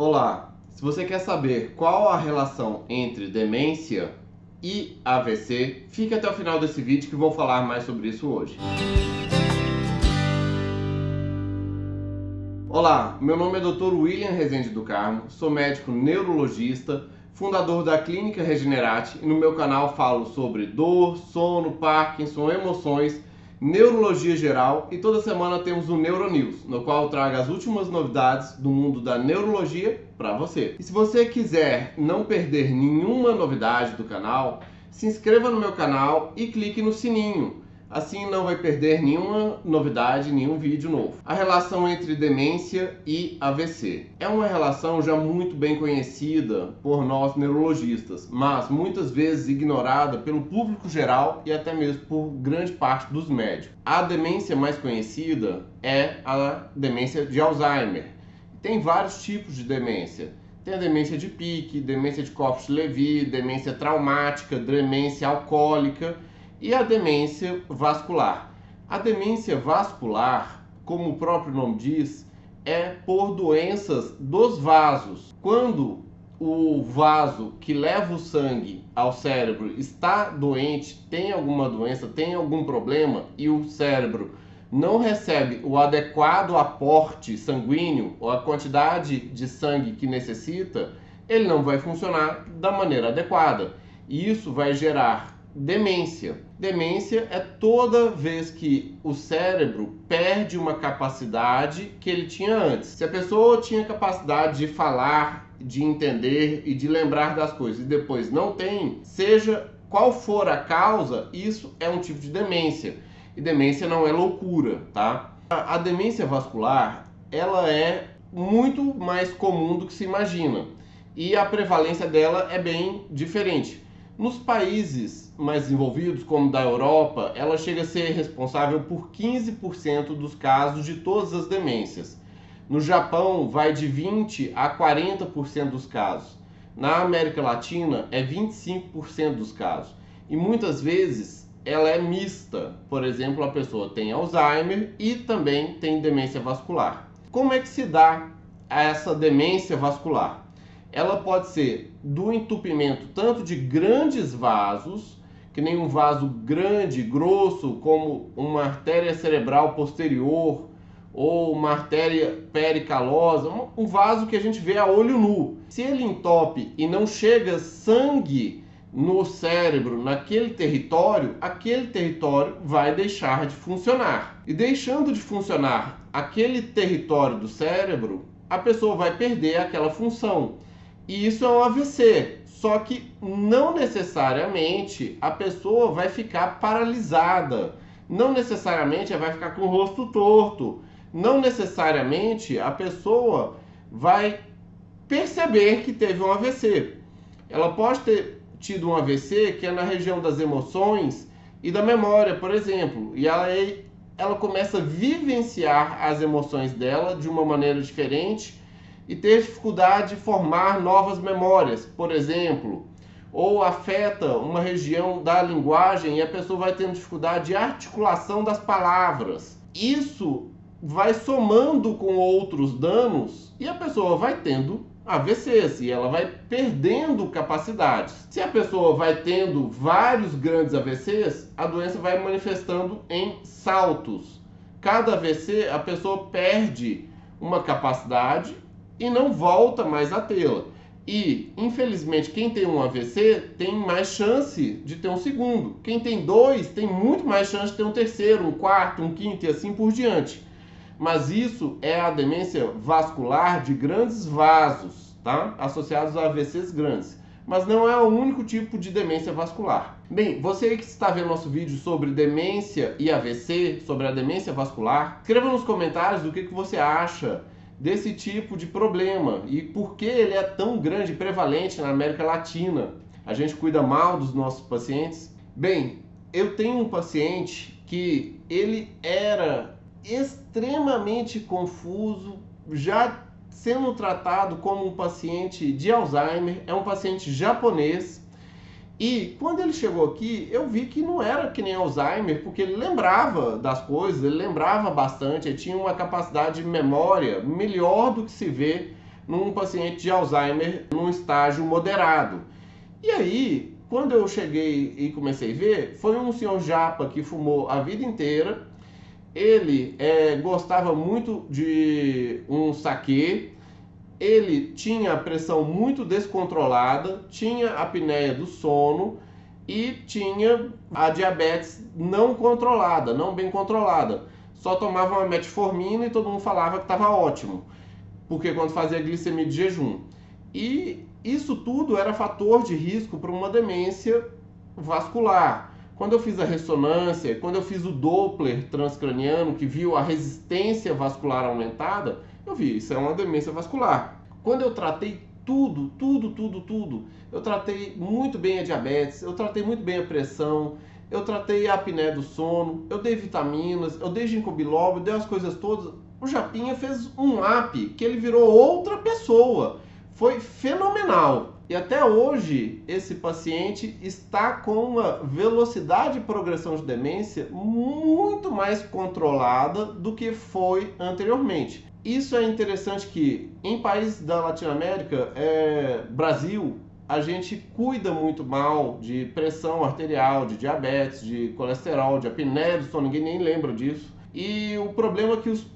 Olá, se você quer saber qual a relação entre demência e AVC, fique até o final desse vídeo que vou falar mais sobre isso hoje. Olá, meu nome é Dr. William Rezende do Carmo, sou médico neurologista, fundador da Clínica Regenerate e no meu canal falo sobre dor, sono, Parkinson, emoções neurologia geral e toda semana temos o Neuronews, no qual eu trago as últimas novidades do mundo da neurologia para você. E se você quiser não perder nenhuma novidade do canal, se inscreva no meu canal e clique no sininho Assim não vai perder nenhuma novidade, nenhum vídeo novo. A relação entre demência e AVC é uma relação já muito bem conhecida por nós neurologistas, mas muitas vezes ignorada pelo público geral e até mesmo por grande parte dos médicos. A demência mais conhecida é a demência de Alzheimer. Tem vários tipos de demência. Tem a demência de Pique, demência de Corpus-Levy, demência traumática, demência alcoólica e a demência vascular. A demência vascular, como o próprio nome diz, é por doenças dos vasos. Quando o vaso que leva o sangue ao cérebro está doente, tem alguma doença, tem algum problema e o cérebro não recebe o adequado aporte sanguíneo ou a quantidade de sangue que necessita, ele não vai funcionar da maneira adequada. E isso vai gerar demência. Demência é toda vez que o cérebro perde uma capacidade que ele tinha antes. Se a pessoa tinha capacidade de falar, de entender e de lembrar das coisas e depois não tem, seja qual for a causa, isso é um tipo de demência. E demência não é loucura, tá? A, a demência vascular, ela é muito mais comum do que se imagina. E a prevalência dela é bem diferente. Nos países mais desenvolvidos, como da Europa, ela chega a ser responsável por 15% dos casos de todas as demências. No Japão, vai de 20 a 40% dos casos. Na América Latina, é 25% dos casos. E muitas vezes ela é mista. Por exemplo, a pessoa tem Alzheimer e também tem demência vascular. Como é que se dá essa demência vascular? Ela pode ser do entupimento tanto de grandes vasos, que nem um vaso grande, grosso, como uma artéria cerebral posterior ou uma artéria pericalosa, um vaso que a gente vê a olho nu. Se ele entope e não chega sangue no cérebro, naquele território, aquele território vai deixar de funcionar. E deixando de funcionar aquele território do cérebro, a pessoa vai perder aquela função. E isso é um AVC. Só que não necessariamente a pessoa vai ficar paralisada. Não necessariamente ela vai ficar com o rosto torto. Não necessariamente a pessoa vai perceber que teve um AVC. Ela pode ter tido um AVC que é na região das emoções e da memória, por exemplo, e ela, ela começa a vivenciar as emoções dela de uma maneira diferente e ter dificuldade de formar novas memórias, por exemplo, ou afeta uma região da linguagem e a pessoa vai tendo dificuldade de articulação das palavras. Isso vai somando com outros danos e a pessoa vai tendo AVCs e ela vai perdendo capacidades. Se a pessoa vai tendo vários grandes AVCs, a doença vai manifestando em saltos. Cada AVC a pessoa perde uma capacidade e não volta mais a tê-la. E, infelizmente, quem tem um AVC tem mais chance de ter um segundo. Quem tem dois tem muito mais chance de ter um terceiro, um quarto, um quinto e assim por diante. Mas isso é a demência vascular de grandes vasos, tá? Associados a AVCs grandes. Mas não é o único tipo de demência vascular. Bem, você que está vendo nosso vídeo sobre demência e AVC, sobre a demência vascular, escreva nos comentários o que, que você acha desse tipo de problema e por que ele é tão grande e prevalente na América Latina. A gente cuida mal dos nossos pacientes? Bem, eu tenho um paciente que ele era extremamente confuso, já sendo tratado como um paciente de Alzheimer, é um paciente japonês e quando ele chegou aqui, eu vi que não era que nem Alzheimer, porque ele lembrava das coisas, ele lembrava bastante, ele tinha uma capacidade de memória melhor do que se vê num paciente de Alzheimer num estágio moderado. E aí, quando eu cheguei e comecei a ver, foi um senhor japa que fumou a vida inteira. Ele é, gostava muito de um saquê. Ele tinha a pressão muito descontrolada, tinha a apneia do sono e tinha a diabetes não controlada, não bem controlada. Só tomava uma metformina e todo mundo falava que estava ótimo, porque quando fazia glicemia de jejum. E isso tudo era fator de risco para uma demência vascular. Quando eu fiz a ressonância, quando eu fiz o Doppler transcraniano, que viu a resistência vascular aumentada, eu vi, isso é uma demência vascular. Quando eu tratei tudo, tudo, tudo, tudo. Eu tratei muito bem a diabetes, eu tratei muito bem a pressão, eu tratei a apneia do sono, eu dei vitaminas, eu dei ginkgo biloba, eu dei as coisas todas. O Japinha fez um app que ele virou outra pessoa. Foi fenomenal. E até hoje esse paciente está com uma velocidade de progressão de demência muito mais controlada do que foi anteriormente. Isso é interessante que em países da Latinoamérica, é, Brasil, a gente cuida muito mal de pressão arterial, de diabetes, de colesterol, de apneia do sono, ninguém nem lembra disso. E o problema é que os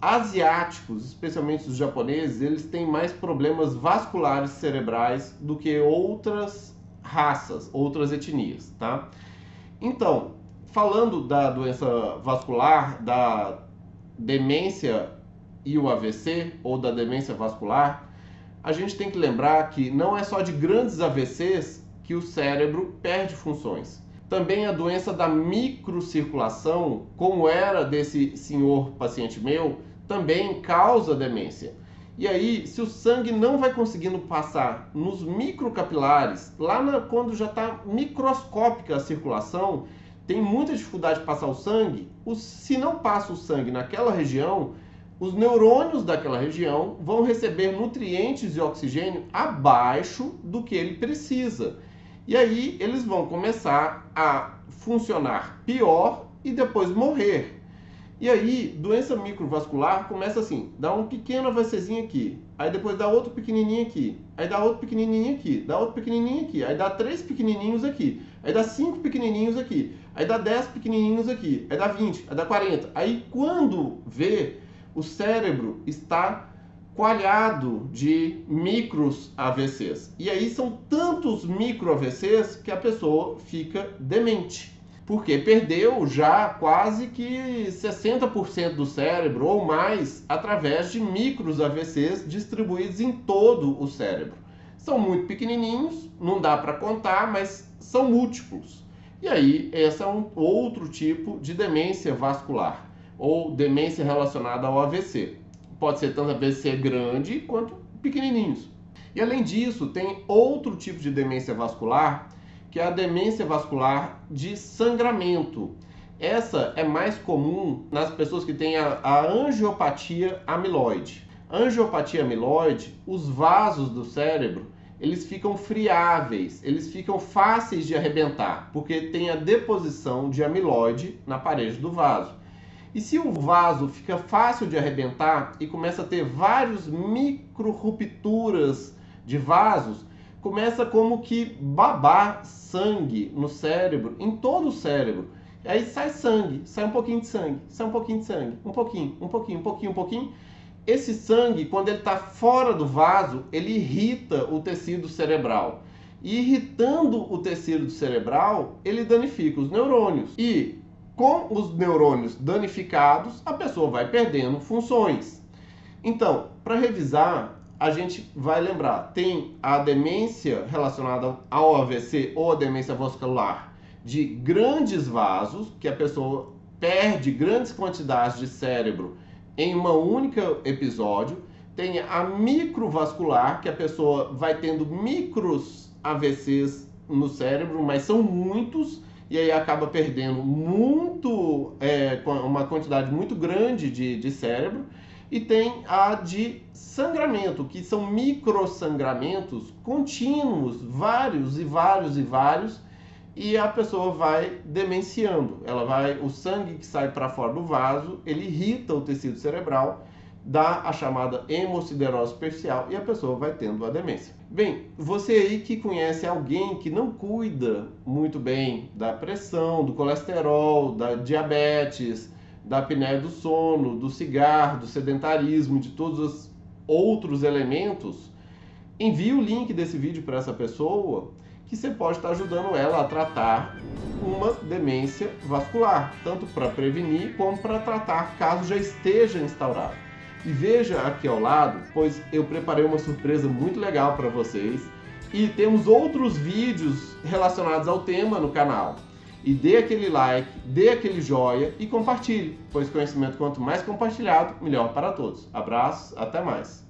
asiáticos, especialmente os japoneses, eles têm mais problemas vasculares cerebrais do que outras raças, outras etnias, tá? Então, falando da doença vascular, da demência e o AVC, ou da demência vascular, a gente tem que lembrar que não é só de grandes AVCs que o cérebro perde funções. Também a doença da microcirculação, como era desse senhor paciente meu, também causa demência. E aí, se o sangue não vai conseguindo passar nos microcapilares, lá na, quando já está microscópica a circulação, tem muita dificuldade de passar o sangue. O, se não passa o sangue naquela região, os neurônios daquela região vão receber nutrientes e oxigênio abaixo do que ele precisa. E aí eles vão começar a funcionar pior e depois morrer. E aí, doença microvascular começa assim, dá um pequeno AVCzinho aqui, aí depois dá outro pequenininho aqui, aí dá outro pequenininho aqui, dá outro pequenininho aqui, aí dá três pequenininhos aqui, aí dá cinco pequenininhos aqui, aí dá dez pequenininhos aqui, aí dá vinte, aí dá quarenta. Aí quando vê, o cérebro está coalhado de micros AVCs. E aí são tantos micro AVCs que a pessoa fica demente. Porque perdeu já quase que 60% do cérebro ou mais através de micros AVCs distribuídos em todo o cérebro. São muito pequenininhos, não dá para contar, mas são múltiplos. E aí, esse é um outro tipo de demência vascular ou demência relacionada ao AVC. Pode ser tanto AVC grande quanto pequenininhos. E além disso, tem outro tipo de demência vascular, que é a demência vascular de sangramento. Essa é mais comum nas pessoas que têm a, a angiopatia amiloide. Angiopatia amiloide, os vasos do cérebro, eles ficam friáveis, eles ficam fáceis de arrebentar, porque tem a deposição de amiloide na parede do vaso. E se o vaso fica fácil de arrebentar e começa a ter vários micro rupturas de vasos, começa como que babar sangue no cérebro, em todo o cérebro. E aí sai sangue, sai um pouquinho de sangue, sai um pouquinho de sangue, um pouquinho, um pouquinho, um pouquinho, um pouquinho. Esse sangue, quando ele está fora do vaso, ele irrita o tecido cerebral. E irritando o tecido cerebral, ele danifica os neurônios. E com os neurônios danificados, a pessoa vai perdendo funções. Então, para revisar, a gente vai lembrar, tem a demência relacionada ao AVC ou a demência vascular de grandes vasos, que a pessoa perde grandes quantidades de cérebro em uma única episódio. Tem a microvascular, que a pessoa vai tendo micros AVCs no cérebro, mas são muitos e aí acaba perdendo muito, é, uma quantidade muito grande de, de cérebro. E tem a de sangramento, que são microsangramentos contínuos, vários e vários e vários, e a pessoa vai demenciando. Ela vai, o sangue que sai para fora do vaso, ele irrita o tecido cerebral, dá a chamada hemociderose superficial e a pessoa vai tendo a demência. Bem, você aí que conhece alguém que não cuida muito bem da pressão, do colesterol, da diabetes, da apneia do sono, do cigarro, do sedentarismo, de todos os outros elementos, envie o link desse vídeo para essa pessoa que você pode estar ajudando ela a tratar uma demência vascular, tanto para prevenir como para tratar caso já esteja instaurado. E veja aqui ao lado, pois eu preparei uma surpresa muito legal para vocês e temos outros vídeos relacionados ao tema no canal. E dê aquele like, dê aquele joia e compartilhe, pois conhecimento quanto mais compartilhado, melhor para todos. Abraços, até mais.